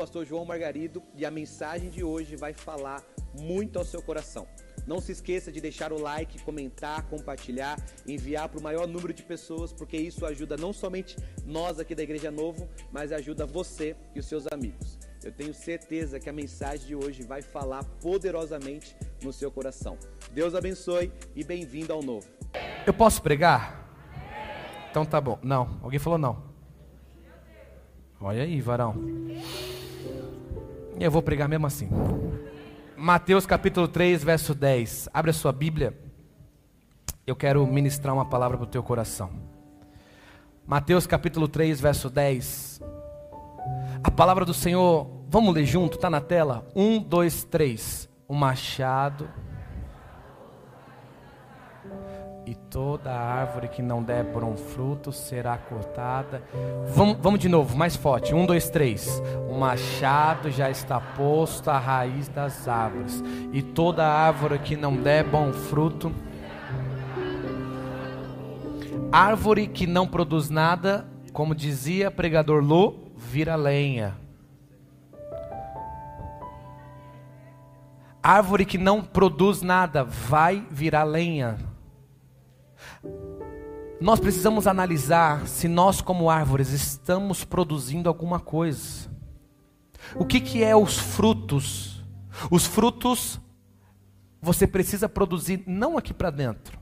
Pastor João Margarido e a mensagem de hoje vai falar muito ao seu coração. Não se esqueça de deixar o like, comentar, compartilhar, enviar para o maior número de pessoas, porque isso ajuda não somente nós aqui da Igreja Novo, mas ajuda você e os seus amigos. Eu tenho certeza que a mensagem de hoje vai falar poderosamente no seu coração. Deus abençoe e bem-vindo ao novo. Eu posso pregar? Então tá bom. Não. Alguém falou não. Olha aí, varão. E eu vou pregar mesmo assim. Mateus capítulo 3, verso 10. Abre a sua Bíblia. Eu quero ministrar uma palavra para o teu coração. Mateus capítulo 3, verso 10. A palavra do Senhor, vamos ler junto, está na tela? Um, dois, três. O machado e toda árvore que não der bom fruto será cortada. Vamos, vamos de novo, mais forte. Um, dois, três. O machado já está posto à raiz das árvores, e toda árvore que não der bom fruto. Árvore que não produz nada, como dizia pregador Lu, vira lenha. Árvore que não produz nada vai virar lenha. Nós precisamos analisar se nós, como árvores, estamos produzindo alguma coisa. O que, que é os frutos? Os frutos você precisa produzir não aqui para dentro,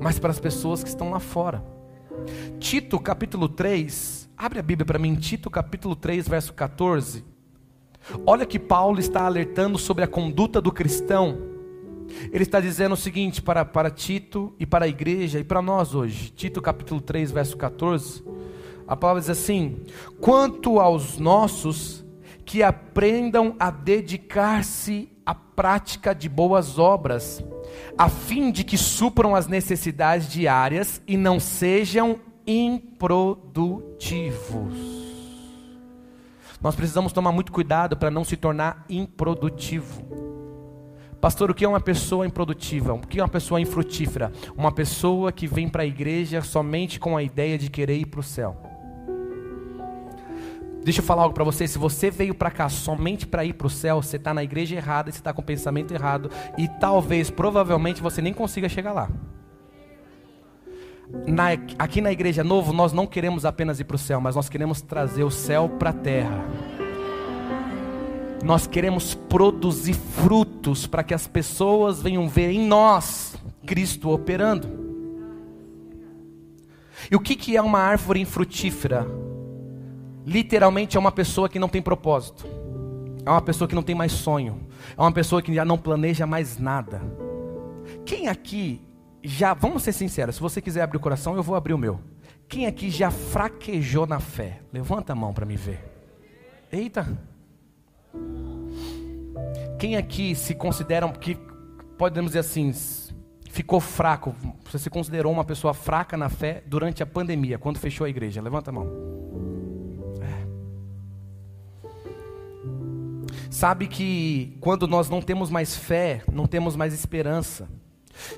mas para as pessoas que estão lá fora. Tito capítulo 3, abre a Bíblia para mim, Tito capítulo 3, verso 14. Olha que Paulo está alertando sobre a conduta do cristão ele está dizendo o seguinte para, para Tito e para a igreja e para nós hoje. Tito capítulo 3, verso 14. A palavra diz assim: Quanto aos nossos, que aprendam a dedicar-se à prática de boas obras, a fim de que supram as necessidades diárias e não sejam improdutivos. Nós precisamos tomar muito cuidado para não se tornar improdutivo. Pastor, o que é uma pessoa improdutiva? O que é uma pessoa infrutífera? Uma pessoa que vem para a igreja somente com a ideia de querer ir para o céu. Deixa eu falar algo para você. Se você veio para cá somente para ir para o céu, você está na igreja errada, você está com o pensamento errado e talvez, provavelmente, você nem consiga chegar lá. Na, aqui na igreja novo, nós não queremos apenas ir para o céu, mas nós queremos trazer o céu para a terra. Nós queremos produzir frutos para que as pessoas venham ver em nós Cristo operando. E o que, que é uma árvore infrutífera? Literalmente é uma pessoa que não tem propósito, é uma pessoa que não tem mais sonho, é uma pessoa que já não planeja mais nada. Quem aqui já, vamos ser sinceros, se você quiser abrir o coração, eu vou abrir o meu. Quem aqui já fraquejou na fé? Levanta a mão para me ver. Eita. Quem aqui se considera que podemos dizer assim, ficou fraco? Você se considerou uma pessoa fraca na fé durante a pandemia, quando fechou a igreja? Levanta a mão. É. Sabe que quando nós não temos mais fé, não temos mais esperança.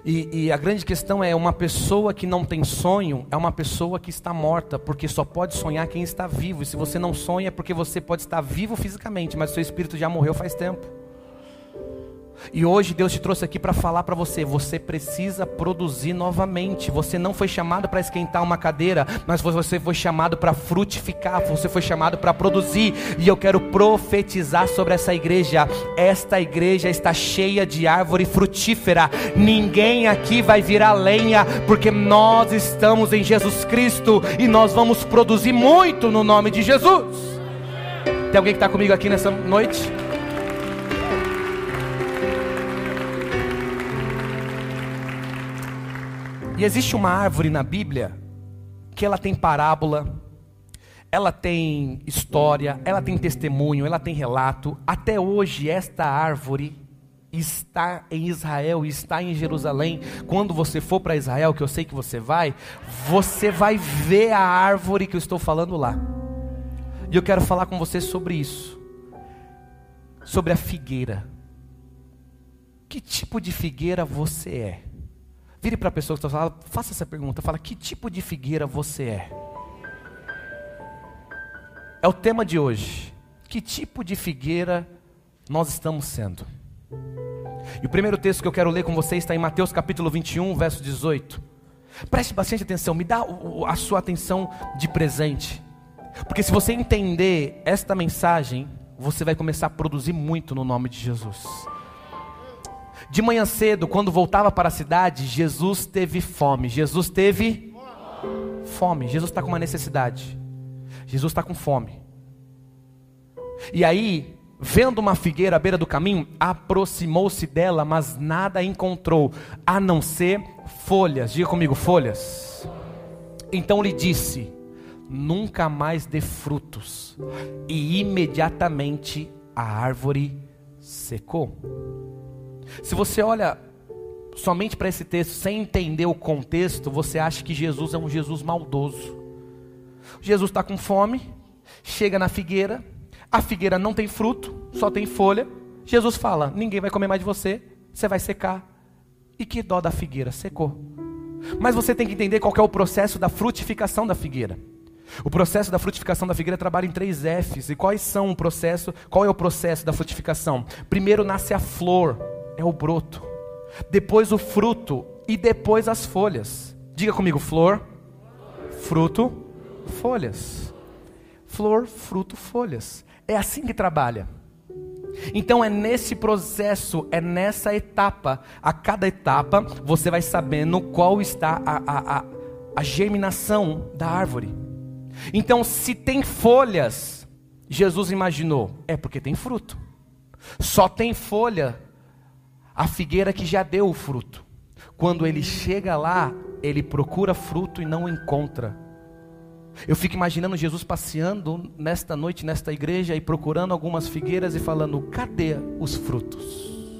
E, e, a grande questão é: uma pessoa que não tem sonho é uma pessoa que está morta, porque só pode sonhar quem está vivo. E se você não sonha, é porque você pode estar vivo fisicamente, mas seu espírito já morreu faz tempo. E hoje Deus te trouxe aqui para falar para você: você precisa produzir novamente. Você não foi chamado para esquentar uma cadeira, mas você foi chamado para frutificar, você foi chamado para produzir. E eu quero profetizar sobre essa igreja. Esta igreja está cheia de árvore frutífera. Ninguém aqui vai virar lenha, porque nós estamos em Jesus Cristo e nós vamos produzir muito no nome de Jesus. Tem alguém que está comigo aqui nessa noite? E existe uma árvore na Bíblia que ela tem parábola, ela tem história, ela tem testemunho, ela tem relato. Até hoje esta árvore está em Israel, está em Jerusalém. Quando você for para Israel, que eu sei que você vai, você vai ver a árvore que eu estou falando lá. E eu quero falar com você sobre isso. Sobre a figueira. Que tipo de figueira você é? Vire para a pessoa que está falando, faça essa pergunta, fala, que tipo de figueira você é? É o tema de hoje. Que tipo de figueira nós estamos sendo? E o primeiro texto que eu quero ler com vocês está em Mateus capítulo 21, verso 18. Preste bastante atenção, me dá a sua atenção de presente. Porque se você entender esta mensagem, você vai começar a produzir muito no nome de Jesus. De manhã cedo, quando voltava para a cidade, Jesus teve fome. Jesus teve fome. Jesus está com uma necessidade. Jesus está com fome. E aí, vendo uma figueira à beira do caminho, aproximou-se dela, mas nada encontrou, a não ser folhas. Diga comigo, folhas. Então lhe disse: Nunca mais dê frutos. E imediatamente a árvore secou. Se você olha somente para esse texto sem entender o contexto, você acha que Jesus é um Jesus maldoso. Jesus está com fome, chega na figueira, a figueira não tem fruto, só tem folha. Jesus fala: ninguém vai comer mais de você, você vai secar. E que dó da figueira, secou. Mas você tem que entender qual é o processo da frutificação da figueira. O processo da frutificação da figueira trabalha em três Fs. E quais são o processo? Qual é o processo da frutificação? Primeiro nasce a flor, é o broto. Depois o fruto e depois as folhas. Diga comigo, flor, fruto, folhas. Flor, fruto, folhas. É assim que trabalha. Então é nesse processo, é nessa etapa, a cada etapa você vai sabendo qual está a, a, a, a germinação da árvore. Então, se tem folhas, Jesus imaginou, é porque tem fruto. Só tem folha a figueira que já deu o fruto. Quando ele chega lá, ele procura fruto e não encontra. Eu fico imaginando Jesus passeando nesta noite, nesta igreja e procurando algumas figueiras e falando: cadê os frutos?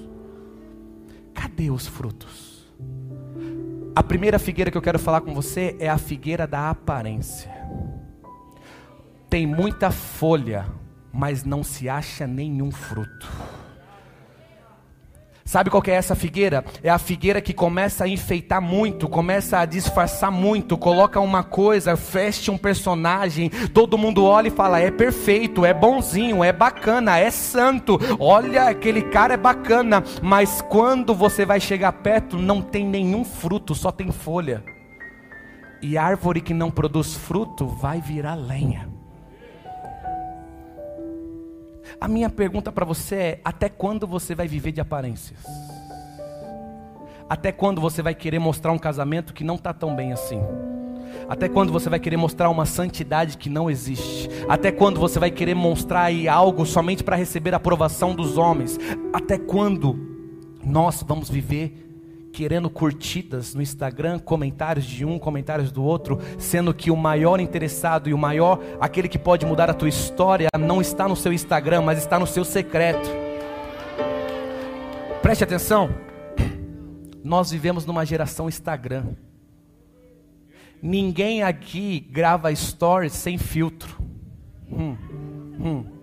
Cadê os frutos? A primeira figueira que eu quero falar com você é a figueira da aparência. Tem muita folha, mas não se acha nenhum fruto. Sabe qual é essa figueira? É a figueira que começa a enfeitar muito, começa a disfarçar muito, coloca uma coisa, veste um personagem, todo mundo olha e fala: é perfeito, é bonzinho, é bacana, é santo. Olha, aquele cara é bacana, mas quando você vai chegar perto, não tem nenhum fruto, só tem folha. E árvore que não produz fruto vai virar lenha. A minha pergunta para você é: até quando você vai viver de aparências? Até quando você vai querer mostrar um casamento que não está tão bem assim? Até quando você vai querer mostrar uma santidade que não existe? Até quando você vai querer mostrar algo somente para receber a aprovação dos homens? Até quando nós vamos viver querendo curtidas no Instagram, comentários de um, comentários do outro, sendo que o maior interessado e o maior, aquele que pode mudar a tua história, não está no seu Instagram, mas está no seu secreto. Preste atenção. Nós vivemos numa geração Instagram. Ninguém aqui grava stories sem filtro. Hum, hum.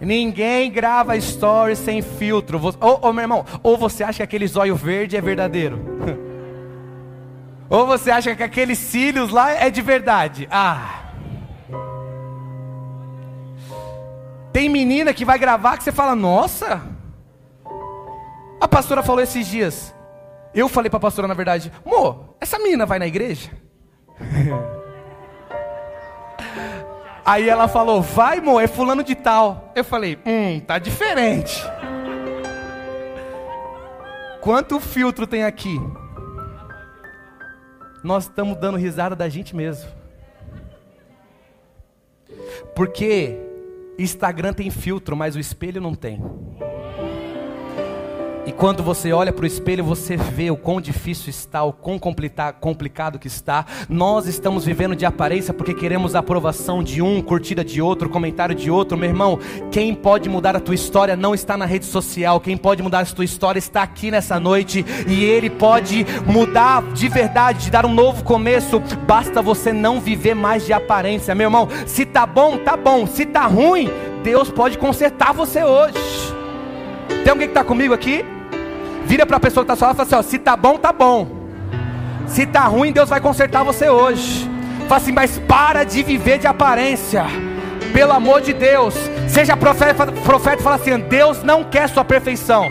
Ninguém grava stories sem filtro. Ô, ô, meu irmão, ou você acha que aquele zóio verde é verdadeiro? ou você acha que aqueles cílios lá é de verdade? Ah. Tem menina que vai gravar que você fala, nossa. A pastora falou esses dias. Eu falei para a pastora na verdade, amor, essa menina vai na igreja? Aí ela falou, vai, mo, é fulano de tal. Eu falei, hum, tá diferente. Quanto filtro tem aqui? Nós estamos dando risada da gente mesmo. Porque Instagram tem filtro, mas o espelho não tem. E quando você olha para o espelho, você vê o quão difícil está, o quão complicado que está. Nós estamos vivendo de aparência porque queremos a aprovação de um, curtida de outro, comentário de outro. Meu irmão, quem pode mudar a tua história não está na rede social. Quem pode mudar a tua história está aqui nessa noite. E Ele pode mudar de verdade, de dar um novo começo. Basta você não viver mais de aparência. Meu irmão, se tá bom, tá bom. Se tá ruim, Deus pode consertar você hoje. Tem alguém que está comigo aqui? Vira para a pessoa que está só e fala assim: ó, se tá bom, tá bom. Se tá ruim, Deus vai consertar você hoje. Fala assim, mas para de viver de aparência. pelo amor de Deus, seja profeta, profeta e fala assim: Deus não quer sua perfeição,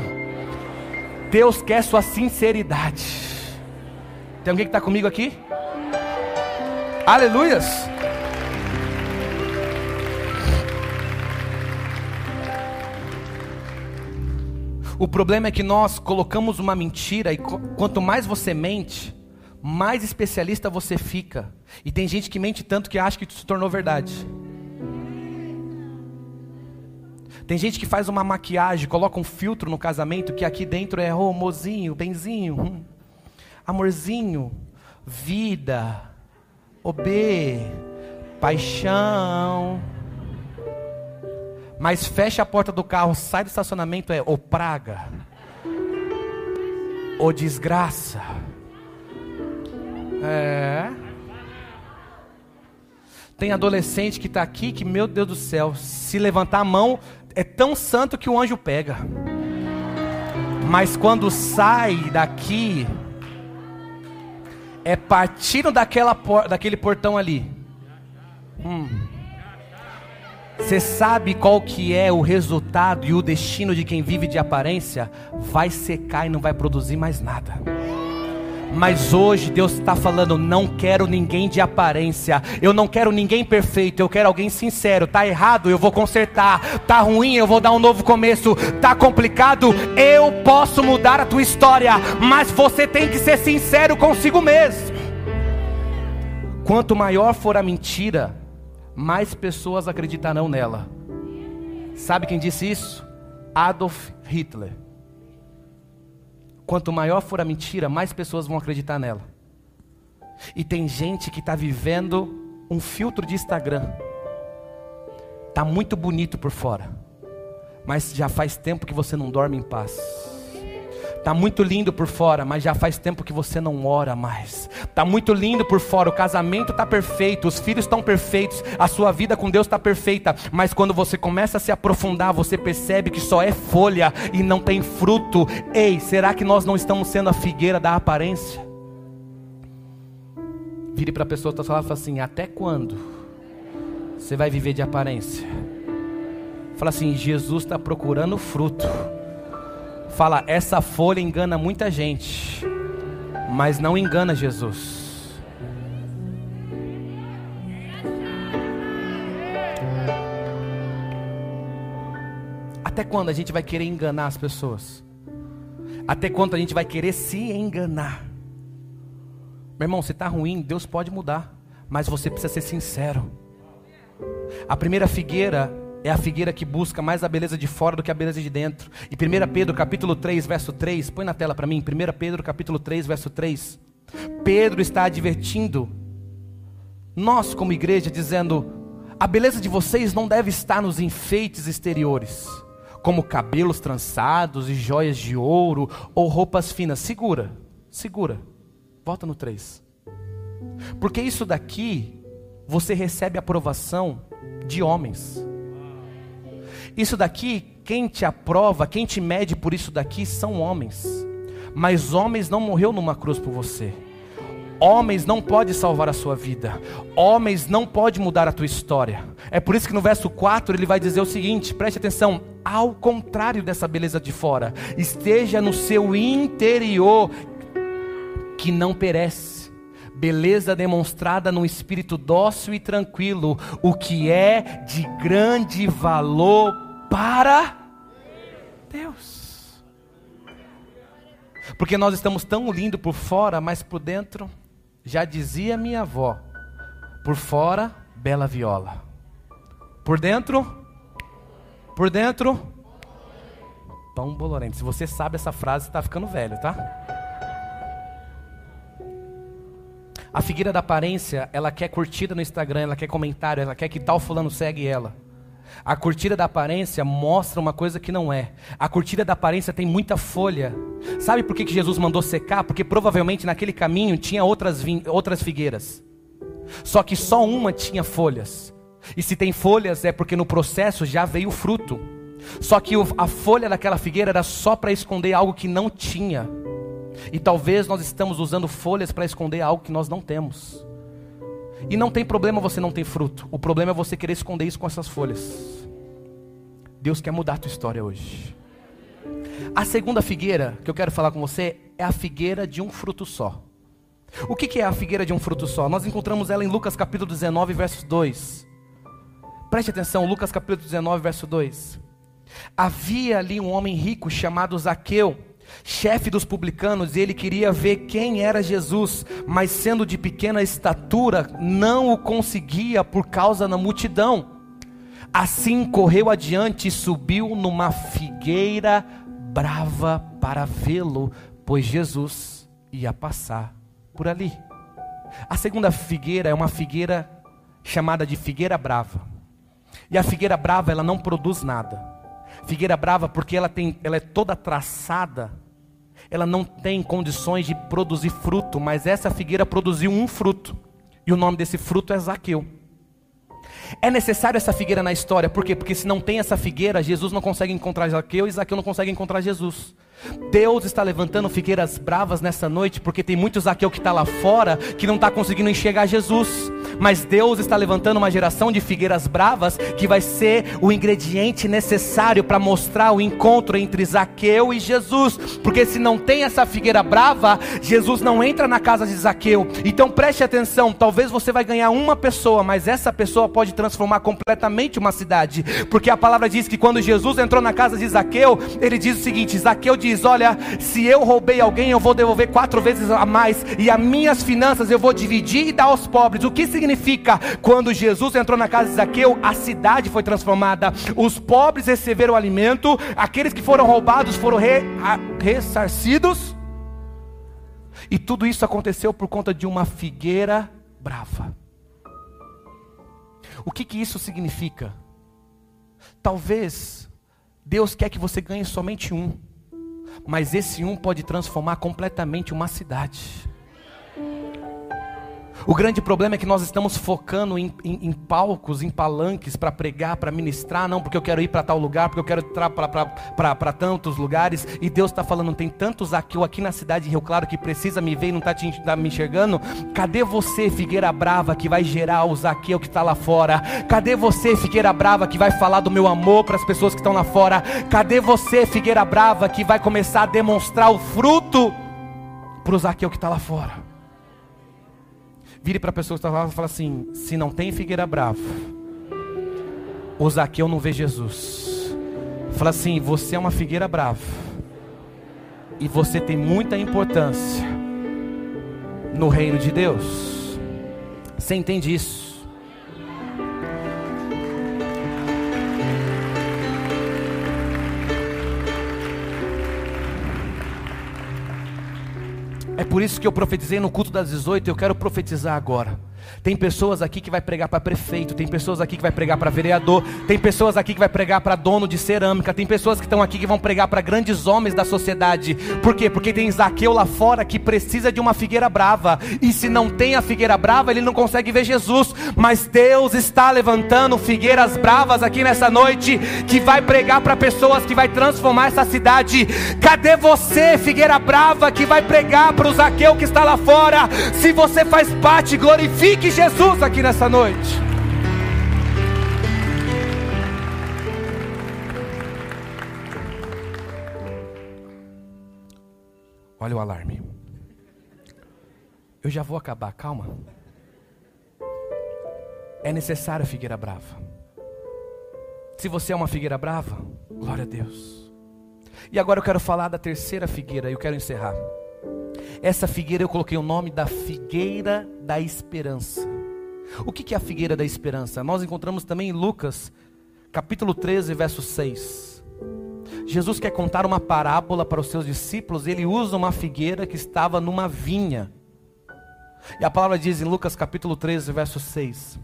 Deus quer sua sinceridade. Tem alguém que está comigo aqui? Aleluias. O problema é que nós colocamos uma mentira e quanto mais você mente, mais especialista você fica. E tem gente que mente tanto que acha que se tornou verdade. Tem gente que faz uma maquiagem, coloca um filtro no casamento que aqui dentro é oh, mozinho, benzinho, hum, amorzinho, vida, obê, paixão. Mas fecha a porta do carro, sai do estacionamento, é ou praga, ou desgraça. É. Tem adolescente que está aqui que, meu Deus do céu, se levantar a mão, é tão santo que o anjo pega. Mas quando sai daqui, é partindo daquela daquele portão ali. Hum. Você sabe qual que é o resultado e o destino de quem vive de aparência? Vai secar e não vai produzir mais nada. Mas hoje Deus está falando: não quero ninguém de aparência, eu não quero ninguém perfeito, eu quero alguém sincero. Tá errado, eu vou consertar. Tá ruim, eu vou dar um novo começo. Tá complicado, eu posso mudar a tua história, mas você tem que ser sincero consigo mesmo. Quanto maior for a mentira, mais pessoas acreditarão nela. Sabe quem disse isso? Adolf Hitler. Quanto maior for a mentira, mais pessoas vão acreditar nela. E tem gente que está vivendo um filtro de Instagram. Tá muito bonito por fora, mas já faz tempo que você não dorme em paz. Tá muito lindo por fora, mas já faz tempo que você não ora mais. Tá muito lindo por fora, o casamento tá perfeito, os filhos estão perfeitos, a sua vida com Deus está perfeita, mas quando você começa a se aprofundar, você percebe que só é folha e não tem fruto. Ei, será que nós não estamos sendo a figueira da aparência? Vire para a pessoa que está falando e fala assim: até quando você vai viver de aparência? Fala assim: Jesus está procurando fruto. Fala, essa folha engana muita gente, mas não engana Jesus. Até quando a gente vai querer enganar as pessoas? Até quando a gente vai querer se enganar? Meu irmão, se está ruim, Deus pode mudar, mas você precisa ser sincero. A primeira figueira é a figueira que busca mais a beleza de fora do que a beleza de dentro. E 1 Pedro capítulo 3, verso 3, põe na tela para mim, 1 Pedro capítulo 3, verso 3. Pedro está advertindo nós como igreja dizendo: a beleza de vocês não deve estar nos enfeites exteriores, como cabelos trançados e joias de ouro ou roupas finas. Segura, segura. Volta no 3. Porque isso daqui você recebe aprovação de homens. Isso daqui, quem te aprova, quem te mede por isso daqui são homens. Mas homens não morreu numa cruz por você. Homens não pode salvar a sua vida. Homens não pode mudar a tua história. É por isso que no verso 4 ele vai dizer o seguinte: preste atenção, ao contrário dessa beleza de fora, esteja no seu interior que não perece. Beleza demonstrada num espírito dócil e tranquilo, o que é de grande valor para Deus. Porque nós estamos tão lindos por fora, mas por dentro, já dizia minha avó, por fora, bela viola. Por dentro, por dentro, pão bolorento. Se você sabe essa frase, está ficando velho, tá? A figueira da aparência, ela quer curtida no Instagram, ela quer comentário, ela quer que tal fulano segue ela. A curtida da aparência mostra uma coisa que não é. A curtida da aparência tem muita folha. Sabe por que, que Jesus mandou secar? Porque provavelmente naquele caminho tinha outras, outras figueiras. Só que só uma tinha folhas. E se tem folhas é porque no processo já veio fruto. Só que a folha daquela figueira era só para esconder algo que não tinha. E talvez nós estamos usando folhas para esconder algo que nós não temos. E não tem problema você não ter fruto. O problema é você querer esconder isso com essas folhas. Deus quer mudar a tua história hoje. A segunda figueira que eu quero falar com você é a figueira de um fruto só. O que é a figueira de um fruto só? Nós encontramos ela em Lucas capítulo 19, verso 2. Preste atenção, Lucas capítulo 19, verso 2. Havia ali um homem rico chamado Zaqueu, chefe dos publicanos, e ele queria ver quem era Jesus, mas sendo de pequena estatura, não o conseguia por causa da multidão. Assim correu adiante e subiu numa figueira brava para vê-lo, pois Jesus ia passar por ali. A segunda figueira é uma figueira chamada de figueira brava. E a figueira brava, ela não produz nada. Figueira brava porque ela tem, ela é toda traçada. Ela não tem condições de produzir fruto, mas essa figueira produziu um fruto. E o nome desse fruto é Zaqueu. É necessário essa figueira na história, por quê? Porque se não tem essa figueira, Jesus não consegue encontrar Zaqueu e Zaqueu não consegue encontrar Jesus. Deus está levantando figueiras bravas nessa noite, porque tem muitos Zaqueu que está lá fora que não está conseguindo enxergar Jesus. Mas Deus está levantando uma geração de figueiras bravas que vai ser o ingrediente necessário para mostrar o encontro entre Zaqueu e Jesus. Porque se não tem essa figueira brava, Jesus não entra na casa de Zaqueu. Então preste atenção: talvez você vai ganhar uma pessoa, mas essa pessoa pode transformar completamente uma cidade. Porque a palavra diz que quando Jesus entrou na casa de Zaqueu, ele diz o seguinte: Zaqueu diz: Olha, se eu roubei alguém, eu vou devolver quatro vezes a mais, e as minhas finanças eu vou dividir e dar aos pobres. O que significa? Quando Jesus entrou na casa de Zaqueu, a cidade foi transformada, os pobres receberam alimento, aqueles que foram roubados foram re, a, ressarcidos, e tudo isso aconteceu por conta de uma figueira brava. O que, que isso significa? Talvez Deus quer que você ganhe somente um, mas esse um pode transformar completamente uma cidade. O grande problema é que nós estamos focando em, em, em palcos, em palanques para pregar, para ministrar, não porque eu quero ir para tal lugar, porque eu quero entrar para tantos lugares. E Deus está falando, tem tantos aqui, aqui na cidade de Rio Claro que precisa me ver e não está tá me enxergando. Cadê você, Figueira Brava, que vai gerar o Zaqueu que está lá fora? Cadê você, Figueira Brava, que vai falar do meu amor para as pessoas que estão lá fora? Cadê você, Figueira Brava, que vai começar a demonstrar o fruto para o Zaqueu que está lá fora? Vire para a pessoa que está lá e fala assim: se não tem figueira brava, o Zaqueu não vê Jesus. Fala assim: você é uma figueira brava. E você tem muita importância no reino de Deus. Você entende isso? É por isso que eu profetizei no culto das 18, eu quero profetizar agora. Tem pessoas aqui que vai pregar para prefeito, tem pessoas aqui que vai pregar para vereador, tem pessoas aqui que vai pregar para dono de cerâmica, tem pessoas que estão aqui que vão pregar para grandes homens da sociedade. Por quê? Porque tem Zaqueu lá fora que precisa de uma figueira brava. E se não tem a figueira brava, ele não consegue ver Jesus. Mas Deus está levantando figueiras bravas aqui nessa noite que vai pregar para pessoas que vai transformar essa cidade. Cadê você, figueira brava, que vai pregar para o Zaqueu que está lá fora? Se você faz parte, glorifique Glorifique Jesus aqui nessa noite. Olha o alarme. Eu já vou acabar, calma. É necessário a figueira brava. Se você é uma figueira brava, glória a Deus. E agora eu quero falar da terceira figueira e eu quero encerrar. Essa figueira eu coloquei o nome da figueira da esperança. O que é a figueira da esperança? Nós encontramos também em Lucas, capítulo 13, verso 6. Jesus quer contar uma parábola para os seus discípulos, ele usa uma figueira que estava numa vinha. E a palavra diz em Lucas capítulo 13, verso 6.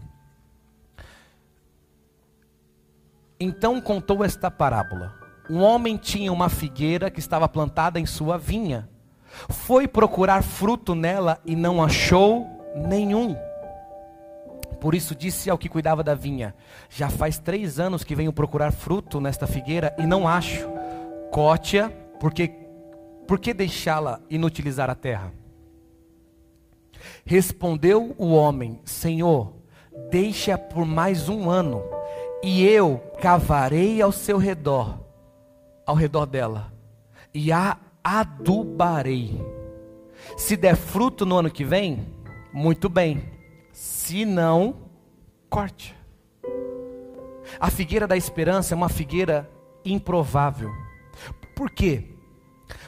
Então contou esta parábola. Um homem tinha uma figueira que estava plantada em sua vinha foi procurar fruto nela e não achou nenhum. Por isso disse ao que cuidava da vinha: Já faz três anos que venho procurar fruto nesta figueira e não acho. Cote-a, porque por que deixá-la inutilizar a terra? Respondeu o homem: Senhor, deixa por mais um ano, e eu cavarei ao seu redor, ao redor dela, e a adubarei. Se der fruto no ano que vem, muito bem. Se não, corte. A figueira da esperança é uma figueira improvável. Por quê?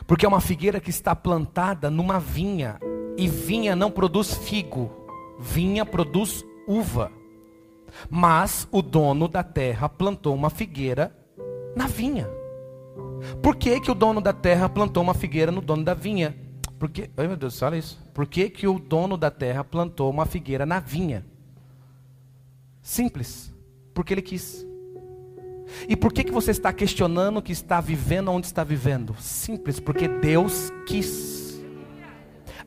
Porque é uma figueira que está plantada numa vinha, e vinha não produz figo, vinha produz uva. Mas o dono da terra plantou uma figueira na vinha. Por que, que o dono da terra plantou uma figueira no dono da vinha? Porque, ai meu Deus, olha isso. Por que, que o dono da terra plantou uma figueira na vinha? Simples. Porque ele quis. E por que, que você está questionando que está vivendo onde está vivendo? Simples, porque Deus quis.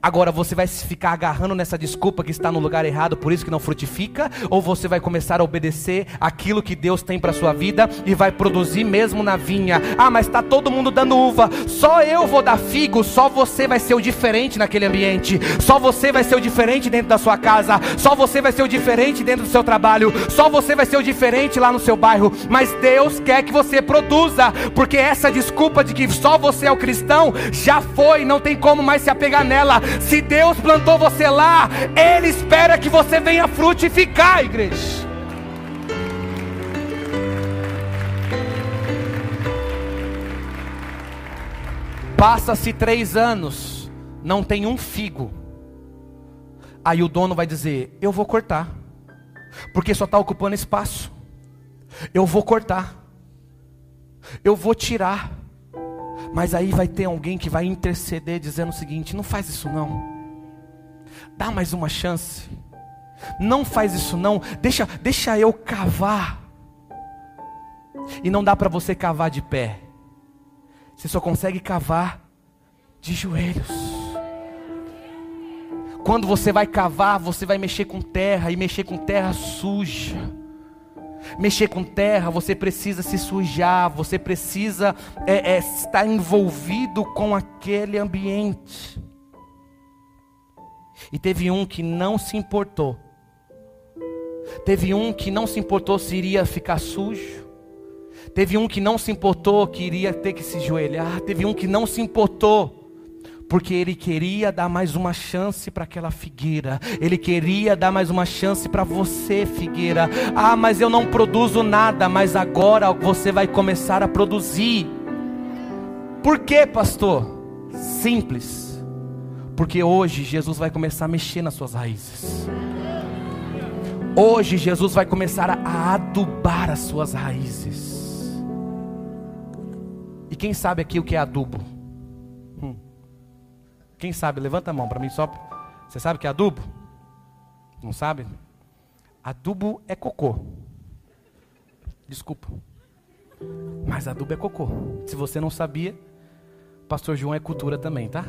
Agora você vai ficar agarrando nessa desculpa que está no lugar errado, por isso que não frutifica, ou você vai começar a obedecer aquilo que Deus tem para sua vida e vai produzir mesmo na vinha. Ah, mas está todo mundo dando uva, só eu vou dar figo, só você vai ser o diferente naquele ambiente, só você vai ser o diferente dentro da sua casa, só você vai ser o diferente dentro do seu trabalho, só você vai ser o diferente lá no seu bairro. Mas Deus quer que você produza, porque essa desculpa de que só você é o cristão já foi, não tem como mais se apegar nela. Se Deus plantou você lá, Ele espera que você venha frutificar, igreja. Passa-se três anos, não tem um figo. Aí o dono vai dizer: Eu vou cortar, porque só está ocupando espaço. Eu vou cortar, eu vou tirar. Mas aí vai ter alguém que vai interceder dizendo o seguinte: não faz isso não. Dá mais uma chance. Não faz isso não. Deixa, deixa eu cavar. E não dá para você cavar de pé. Você só consegue cavar de joelhos. Quando você vai cavar, você vai mexer com terra e mexer com terra suja mexer com terra, você precisa se sujar, você precisa é, é, estar envolvido com aquele ambiente. E teve um que não se importou. Teve um que não se importou se iria ficar sujo. Teve um que não se importou que iria ter que se joelhar. Teve um que não se importou porque ele queria dar mais uma chance para aquela figueira, ele queria dar mais uma chance para você, figueira. Ah, mas eu não produzo nada, mas agora você vai começar a produzir. Por quê, pastor? Simples, porque hoje Jesus vai começar a mexer nas suas raízes. Hoje Jesus vai começar a adubar as suas raízes. E quem sabe aqui o que é adubo? Quem sabe? Levanta a mão para mim só. Você sabe o que é adubo? Não sabe? Adubo é cocô. Desculpa. Mas adubo é cocô. Se você não sabia, Pastor João é cultura também, tá?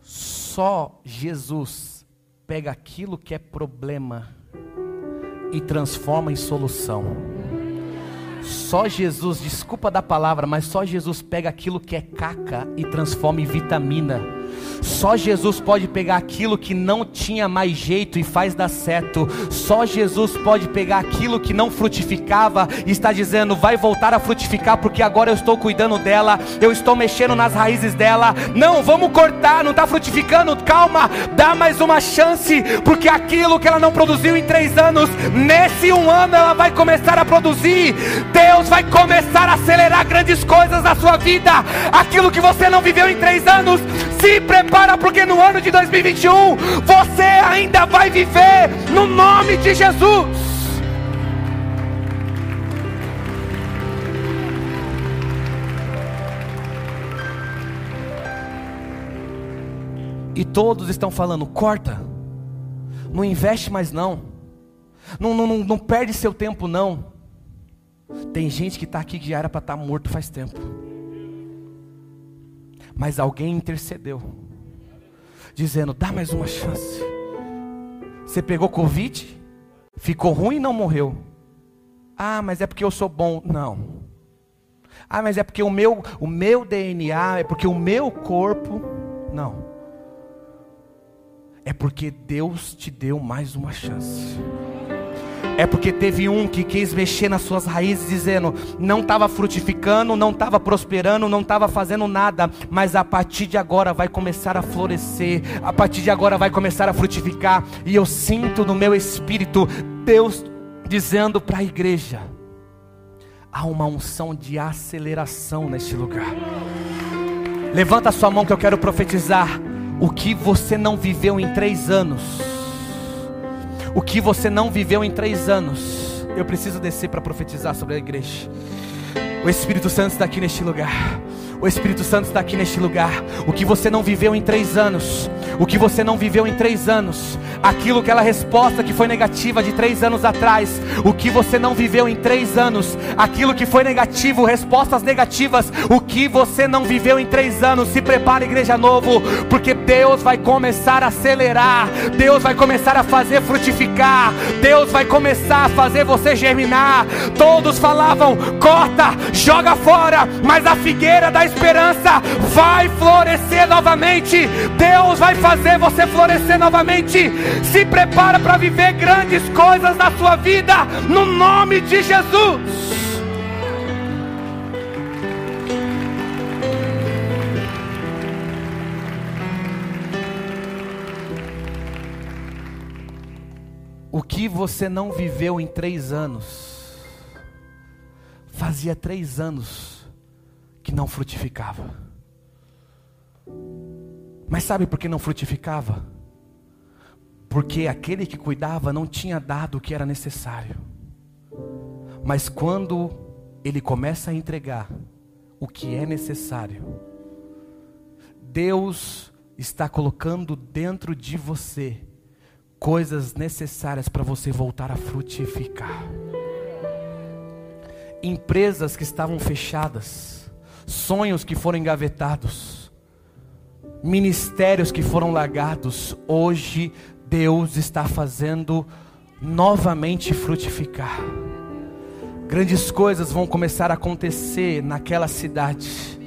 Só Jesus pega aquilo que é problema e transforma em solução. Só Jesus, desculpa da palavra, mas só Jesus pega aquilo que é caca e transforma em vitamina. Só Jesus pode pegar aquilo que não tinha mais jeito e faz dar certo. Só Jesus pode pegar aquilo que não frutificava e está dizendo: vai voltar a frutificar, porque agora eu estou cuidando dela, eu estou mexendo nas raízes dela. Não, vamos cortar, não está frutificando, calma, dá mais uma chance, porque aquilo que ela não produziu em três anos, nesse um ano ela vai começar a produzir. Deus vai começar a acelerar grandes coisas na sua vida. Aquilo que você não viveu em três anos, se prepara, porque no ano de 2021 você ainda vai viver no nome de Jesus. E todos estão falando: corta, não investe mais não, não, não, não perde seu tempo não. Tem gente que está aqui que já era para estar tá morto faz tempo mas alguém intercedeu, dizendo: dá mais uma chance. Você pegou Covid, ficou ruim e não morreu. Ah, mas é porque eu sou bom. Não. Ah, mas é porque o meu, o meu DNA, é porque o meu corpo. Não. é porque Deus te deu mais uma chance. É porque teve um que quis mexer nas suas raízes, dizendo: não estava frutificando, não estava prosperando, não estava fazendo nada, mas a partir de agora vai começar a florescer, a partir de agora vai começar a frutificar. E eu sinto no meu espírito Deus dizendo para a igreja: há uma unção de aceleração neste lugar. Levanta a sua mão que eu quero profetizar. O que você não viveu em três anos o que você não viveu em três anos. Eu preciso descer para profetizar sobre a igreja. O Espírito Santo está aqui neste lugar. O Espírito Santo está aqui neste lugar. O que você não viveu em três anos, o que você não viveu em três anos, aquilo, aquela resposta que foi negativa de três anos atrás, o que você não viveu em três anos, aquilo que foi negativo, respostas negativas, o que você não viveu em três anos, se prepara, igreja novo, porque Deus vai começar a acelerar, Deus vai começar a fazer frutificar, Deus vai começar a fazer você germinar. Todos falavam: corta, joga fora, mas a figueira da esperança vai florescer novamente. Deus vai fazer você florescer novamente. Se prepara para viver grandes coisas na sua vida, no nome de Jesus. O que você não viveu em três anos, fazia três anos que não frutificava. Mas sabe por que não frutificava? Porque aquele que cuidava não tinha dado o que era necessário. Mas quando ele começa a entregar o que é necessário, Deus está colocando dentro de você coisas necessárias para você voltar a frutificar. Empresas que estavam fechadas, sonhos que foram engavetados, ministérios que foram largados, hoje Deus está fazendo novamente frutificar. Grandes coisas vão começar a acontecer naquela cidade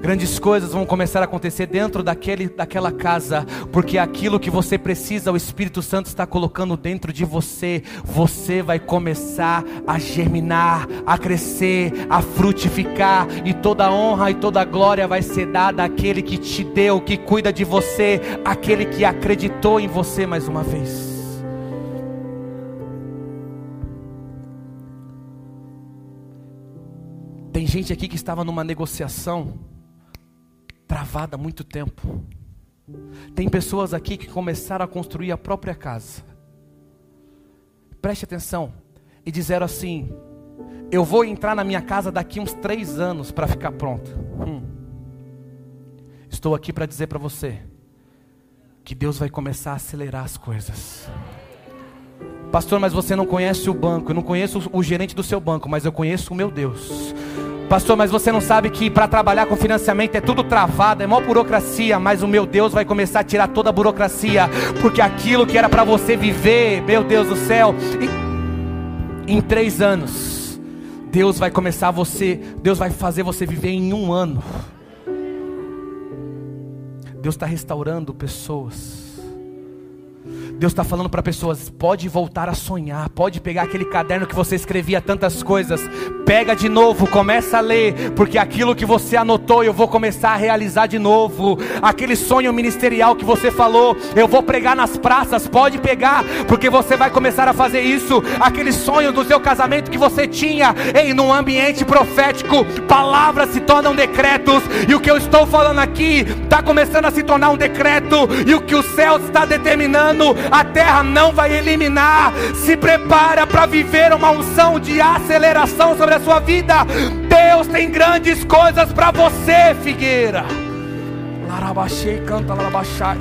Grandes coisas vão começar a acontecer dentro daquele, daquela casa, porque aquilo que você precisa, o Espírito Santo está colocando dentro de você. Você vai começar a germinar, a crescer, a frutificar, e toda honra e toda glória vai ser dada àquele que te deu, que cuida de você, aquele que acreditou em você mais uma vez. Tem gente aqui que estava numa negociação travada há muito tempo. Tem pessoas aqui que começaram a construir a própria casa. Preste atenção. E disseram assim: Eu vou entrar na minha casa daqui uns três anos para ficar pronto. Hum. Estou aqui para dizer para você que Deus vai começar a acelerar as coisas. Pastor, mas você não conhece o banco. Eu não conheço o gerente do seu banco, mas eu conheço o meu Deus. Pastor, mas você não sabe que para trabalhar com financiamento é tudo travado, é maior burocracia, mas o meu Deus vai começar a tirar toda a burocracia, porque aquilo que era para você viver, meu Deus do céu, em, em três anos, Deus vai começar você, Deus vai fazer você viver em um ano. Deus está restaurando pessoas. Deus está falando para pessoas: pode voltar a sonhar, pode pegar aquele caderno que você escrevia tantas coisas, pega de novo, começa a ler, porque aquilo que você anotou eu vou começar a realizar de novo. Aquele sonho ministerial que você falou, eu vou pregar nas praças, pode pegar, porque você vai começar a fazer isso. Aquele sonho do seu casamento que você tinha, em num ambiente profético, palavras se tornam decretos, e o que eu estou falando aqui está começando a se tornar um decreto, e o que o céu está determinando a terra não vai eliminar. Se prepara para viver uma unção de aceleração sobre a sua vida. Deus tem grandes coisas para você, figueira. Larabachei, canta larabachais.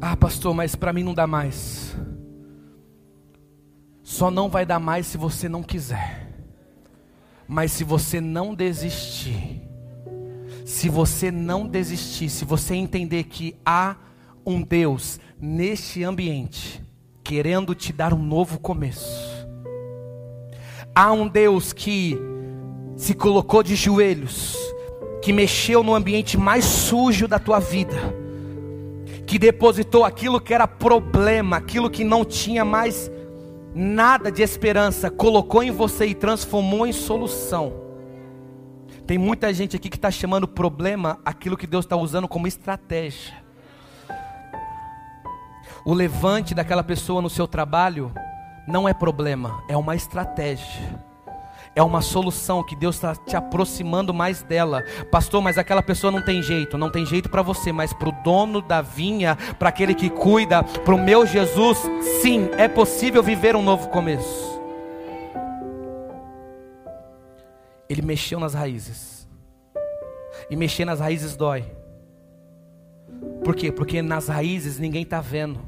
Ah, pastor, mas para mim não dá mais. Só não vai dar mais se você não quiser. Mas se você não desistir, se você não desistir, se você entender que há um Deus neste ambiente, querendo te dar um novo começo, há um Deus que se colocou de joelhos, que mexeu no ambiente mais sujo da tua vida, que depositou aquilo que era problema, aquilo que não tinha mais nada de esperança, colocou em você e transformou em solução. Tem muita gente aqui que está chamando problema aquilo que Deus está usando como estratégia. O levante daquela pessoa no seu trabalho não é problema, é uma estratégia. É uma solução que Deus está te aproximando mais dela, pastor. Mas aquela pessoa não tem jeito, não tem jeito para você, mas para o dono da vinha, para aquele que cuida, para o meu Jesus, sim, é possível viver um novo começo. Ele mexeu nas raízes, e mexer nas raízes dói. Por quê? Porque nas raízes ninguém está vendo,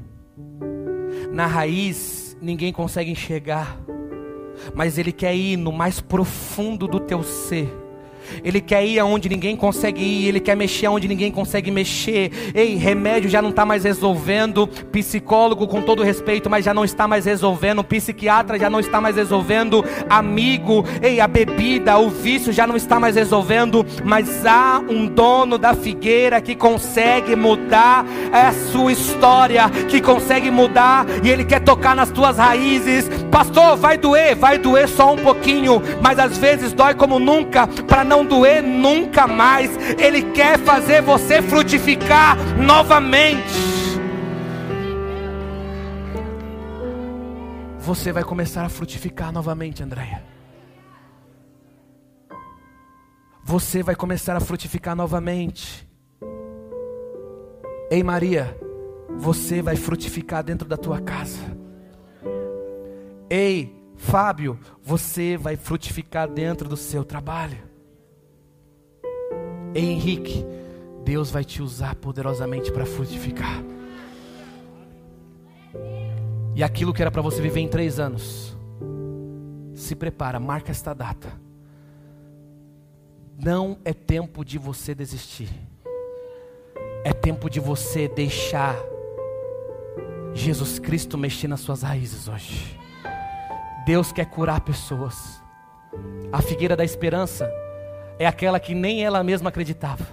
na raiz ninguém consegue enxergar mas Ele quer ir no mais profundo do teu ser ele quer ir aonde ninguém consegue ir, Ele quer mexer aonde ninguém consegue mexer. Ei, remédio já não está mais resolvendo, psicólogo, com todo respeito, mas já não está mais resolvendo, psiquiatra já não está mais resolvendo, amigo, ei, a bebida, o vício já não está mais resolvendo, mas há um dono da figueira que consegue mudar a sua história, que consegue mudar, e Ele quer tocar nas tuas raízes. Pastor, vai doer, vai doer só um pouquinho, mas às vezes dói como nunca, para não não doer nunca mais. Ele quer fazer você frutificar novamente. Você vai começar a frutificar novamente, Andréia. Você vai começar a frutificar novamente. Ei, Maria, você vai frutificar dentro da tua casa. Ei, Fábio, você vai frutificar dentro do seu trabalho. Henrique, Deus vai te usar poderosamente para frutificar. E aquilo que era para você viver em três anos, se prepara, marca esta data. Não é tempo de você desistir, é tempo de você deixar Jesus Cristo mexer nas suas raízes hoje. Deus quer curar pessoas. A figueira da esperança é aquela que nem ela mesma acreditava.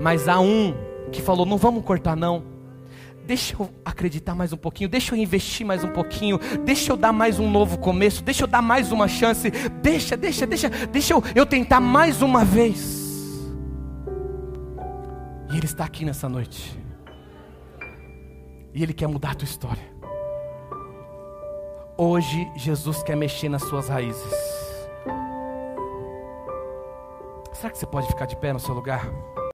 Mas há um que falou: não vamos cortar, não. Deixa eu acreditar mais um pouquinho, deixa eu investir mais um pouquinho, deixa eu dar mais um novo começo, deixa eu dar mais uma chance, deixa, deixa, deixa, deixa eu, eu tentar mais uma vez. E Ele está aqui nessa noite, e Ele quer mudar a tua história. Hoje, Jesus quer mexer nas suas raízes. Será que você pode ficar de pé no seu lugar?